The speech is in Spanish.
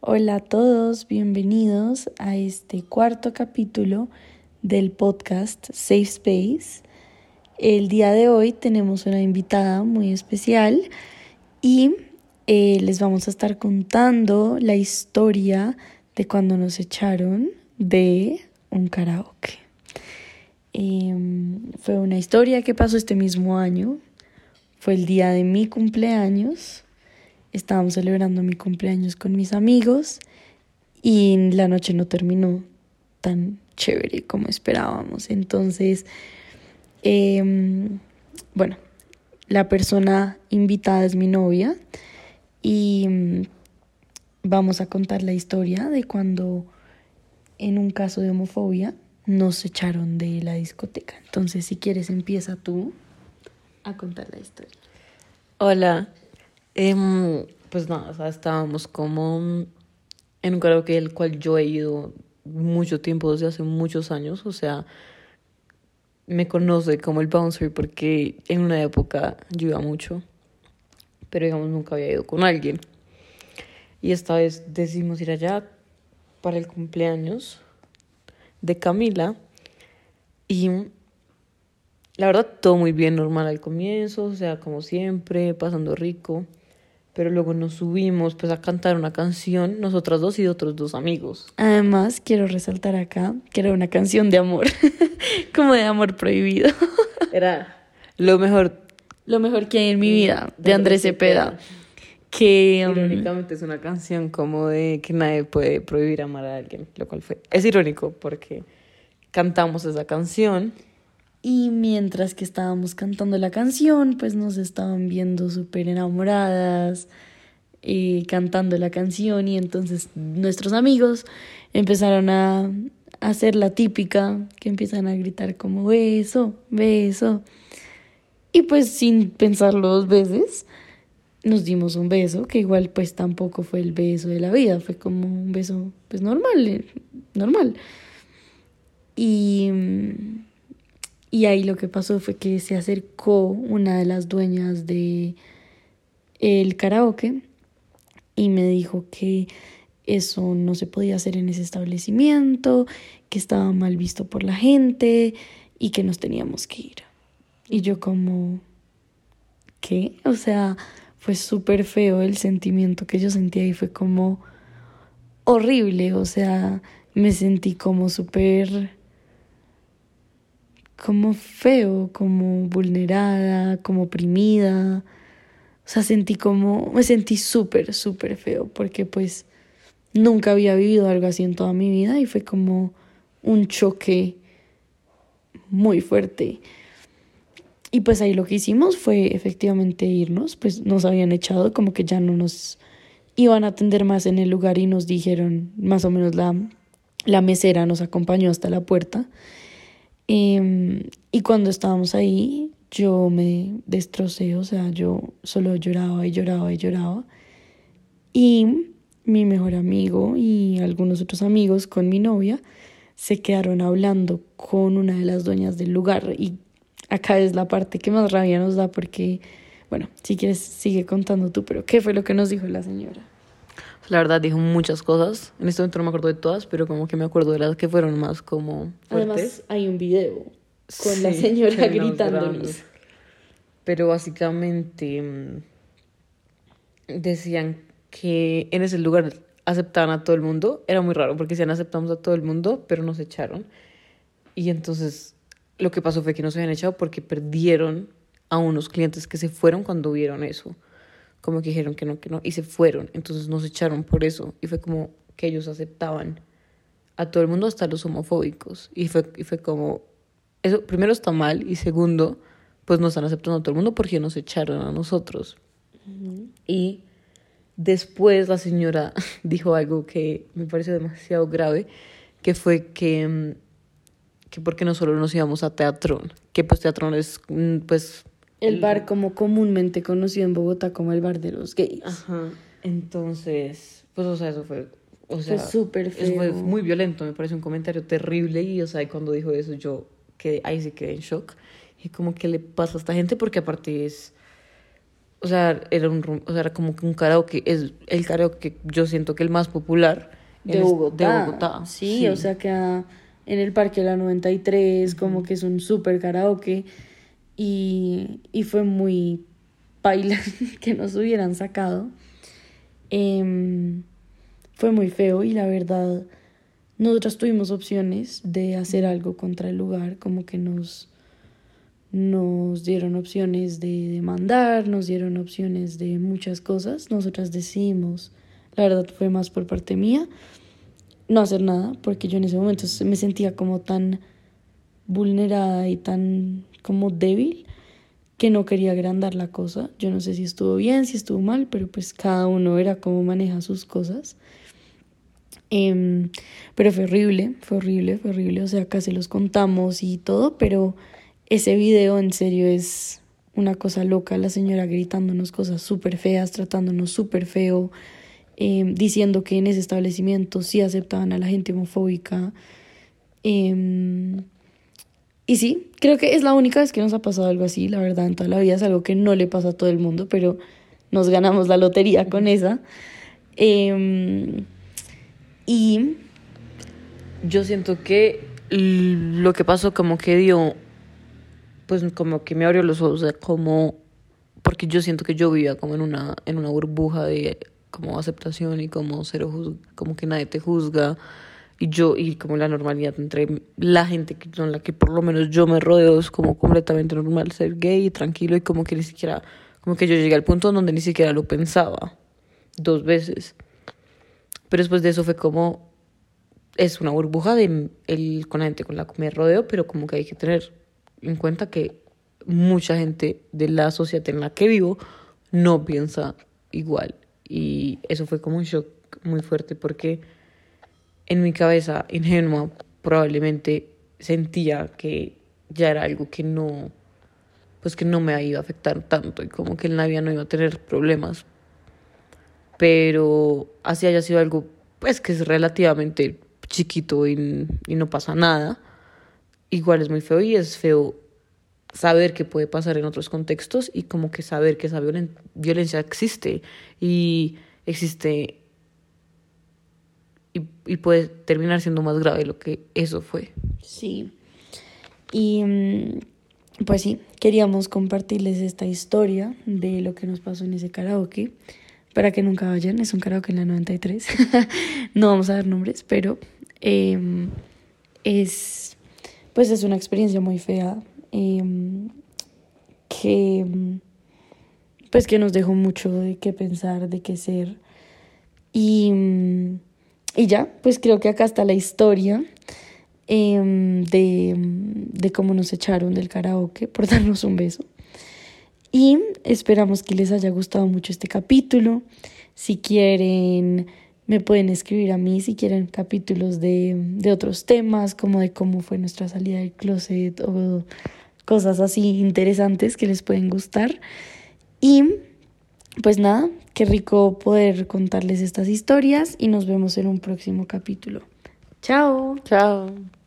Hola a todos, bienvenidos a este cuarto capítulo del podcast Safe Space. El día de hoy tenemos una invitada muy especial y eh, les vamos a estar contando la historia de cuando nos echaron de un karaoke. Em, fue una historia que pasó este mismo año, fue el día de mi cumpleaños estábamos celebrando mi cumpleaños con mis amigos y la noche no terminó tan chévere como esperábamos. Entonces, em, bueno, la persona invitada es mi novia y mm, vamos a contar la historia de cuando en un caso de homofobia nos echaron de la discoteca. Entonces, si quieres, empieza tú a contar la historia. Hola, Em, pues nada, o sea, estábamos como en un karaoke el cual yo he ido mucho tiempo, desde hace muchos años, o sea, me conoce como el bouncer porque en una época yo iba mucho, pero digamos nunca había ido con alguien. Y esta vez decidimos ir allá para el cumpleaños de Camila y la verdad todo muy bien, normal al comienzo, o sea, como siempre, pasando rico pero luego nos subimos pues a cantar una canción, nosotras dos y otros dos amigos. Además, quiero resaltar acá que era una canción de amor, como de amor prohibido. era lo mejor. Lo mejor que hay en mi vida, de, Andrés Cepeda. Que um, irónicamente es una canción como de que nadie puede prohibir amar a alguien, lo cual fue. Es irónico porque cantamos esa canción y mientras que estábamos cantando la canción, pues nos estaban viendo súper enamoradas, eh, cantando la canción y entonces nuestros amigos empezaron a hacer la típica, que empiezan a gritar como beso, beso. Y pues sin pensarlo dos veces, nos dimos un beso, que igual pues tampoco fue el beso de la vida, fue como un beso pues normal, eh, normal. Y y ahí lo que pasó fue que se acercó una de las dueñas de el karaoke y me dijo que eso no se podía hacer en ese establecimiento, que estaba mal visto por la gente y que nos teníamos que ir. Y yo como, ¿qué? O sea, fue súper feo el sentimiento que yo sentía y fue como horrible, o sea, me sentí como súper como feo, como vulnerada, como oprimida. O sea, sentí como, me sentí súper, súper feo, porque pues nunca había vivido algo así en toda mi vida y fue como un choque muy fuerte. Y pues ahí lo que hicimos fue efectivamente irnos, pues nos habían echado, como que ya no nos iban a atender más en el lugar y nos dijeron, más o menos la, la mesera nos acompañó hasta la puerta Em, y cuando estábamos ahí, yo me destrocé, o sea, yo solo lloraba y lloraba y lloraba. Y mi mejor amigo y algunos otros amigos con mi novia se quedaron hablando con una de las dueñas del lugar. Y acá es la parte que más rabia nos da porque, bueno, si quieres sigue contando tú, pero ¿qué fue lo que nos dijo la señora? La verdad dijo muchas cosas. En este momento no me acuerdo de todas, pero como que me acuerdo de las que fueron más como fuertes. Además hay un video con la señora gritándonos. Pero básicamente mm, decían que en ese lugar aceptaban a todo el mundo. Era muy raro porque decían aceptamos a todo el mundo, pero nos echaron. Y entonces lo que pasó fue que nos habían echado porque perdieron a unos clientes que se fueron cuando vieron eso como que dijeron que no, que no, y se fueron. Entonces nos echaron por eso. Y fue como que ellos aceptaban a todo el mundo, hasta los homofóbicos. Y fue, y fue como, eso primero está mal, y segundo, pues nos están aceptando a todo el mundo porque nos echaron a nosotros. Y después la señora dijo algo que me pareció demasiado grave, que fue que, mm, que porque no solo nos íbamos a Teatrón, que pues Teatrón es mm, pues el bar como comúnmente conocido en Bogotá como el bar de los gays. Ajá. Entonces, pues, o sea, eso fue... O sea, fue súper feo. Fue muy violento, me parece un comentario terrible y, o sea, cuando dijo eso yo quedé, ahí sí quedé en shock. Y como, ¿qué le pasa a esta gente? Porque aparte es... o sea, era un, o sea, era como que un karaoke, es el karaoke yo siento que el más popular de Bogotá. de Bogotá. Sí, o sea, queda en el Parque de la 93, como que es un súper karaoke. Y, y fue muy paila que nos hubieran sacado. Em, fue muy feo y la verdad, nosotras tuvimos opciones de hacer algo contra el lugar, como que nos, nos dieron opciones de demandar, nos dieron opciones de muchas cosas. Nosotras decidimos, la verdad fue más por parte mía, no hacer nada, porque yo en ese momento me sentía como tan vulnerada y tan como débil que no quería agrandar la cosa. Yo no sé si estuvo bien, si estuvo mal, pero pues cada uno era como maneja sus cosas. Em, pero fue horrible, fue horrible, fue horrible. O sea, casi los contamos y todo, pero ese video en serio es una cosa loca. La señora gritándonos cosas súper feas, tratándonos súper feo, em, diciendo que en ese establecimiento sí aceptaban a la gente homofóbica. Em, y sí, creo que es la única vez que nos ha pasado algo así, la verdad, en toda la vida es algo que no le pasa a todo el mundo, pero nos ganamos la lotería con esa. Em, y Yo siento que lo que pasó como que dio, pues como que me abrió los ojos, como, porque yo siento que yo vivía como en una, en una burbuja de como aceptación y como cero como que nadie te juzga y yo y como la normalidad entre la gente con la que por lo menos yo me rodeo es como completamente normal ser gay y tranquilo y como que ni siquiera como que yo llegué al punto donde ni siquiera lo pensaba dos veces pero después de eso fue como es una burbuja de el, con la gente con la que me rodeo, pero como que hay que tener en cuenta que mucha gente de la sociedad en la que vivo no piensa igual. Y eso fue como un shock muy fuerte porque en mi cabeza ingenua probablemente sentía que ya era algo que no, pues que no me iba a afectar tanto y como que en la vida no iba a tener problemas. Pero así haya sido algo, pues que es relativamente chiquito y, y no pasa nada, igual es muy feo y es feo saber que puede pasar en otros contextos y como que saber que esa violen- violencia existe y existe y, y puede terminar siendo más grave lo que eso fue. Sí. Y mm, pues sí, queríamos compartirles esta historia de lo que nos pasó en ese karaoke. Para que nunca vayan, es un karaoke en la 93. no vamos a dar nombres, pero em, es pues es una experiencia muy fea. em, que pues que nos dejó mucho de qué pensar, de qué ser. Y, mm, y ya, pues creo que acá está la historia em, de, de cómo nos echaron del karaoke por darnos un beso. Y esperamos que les haya gustado mucho este capítulo. Si quieren, me pueden escribir a mí si quieren capítulos de, de otros temas, como de cómo fue nuestra salida del closet o cosas así interesantes que les pueden gustar. Y pues nada, qué rico poder contarles estas historias y nos vemos en un próximo capítulo. Chao. Chao.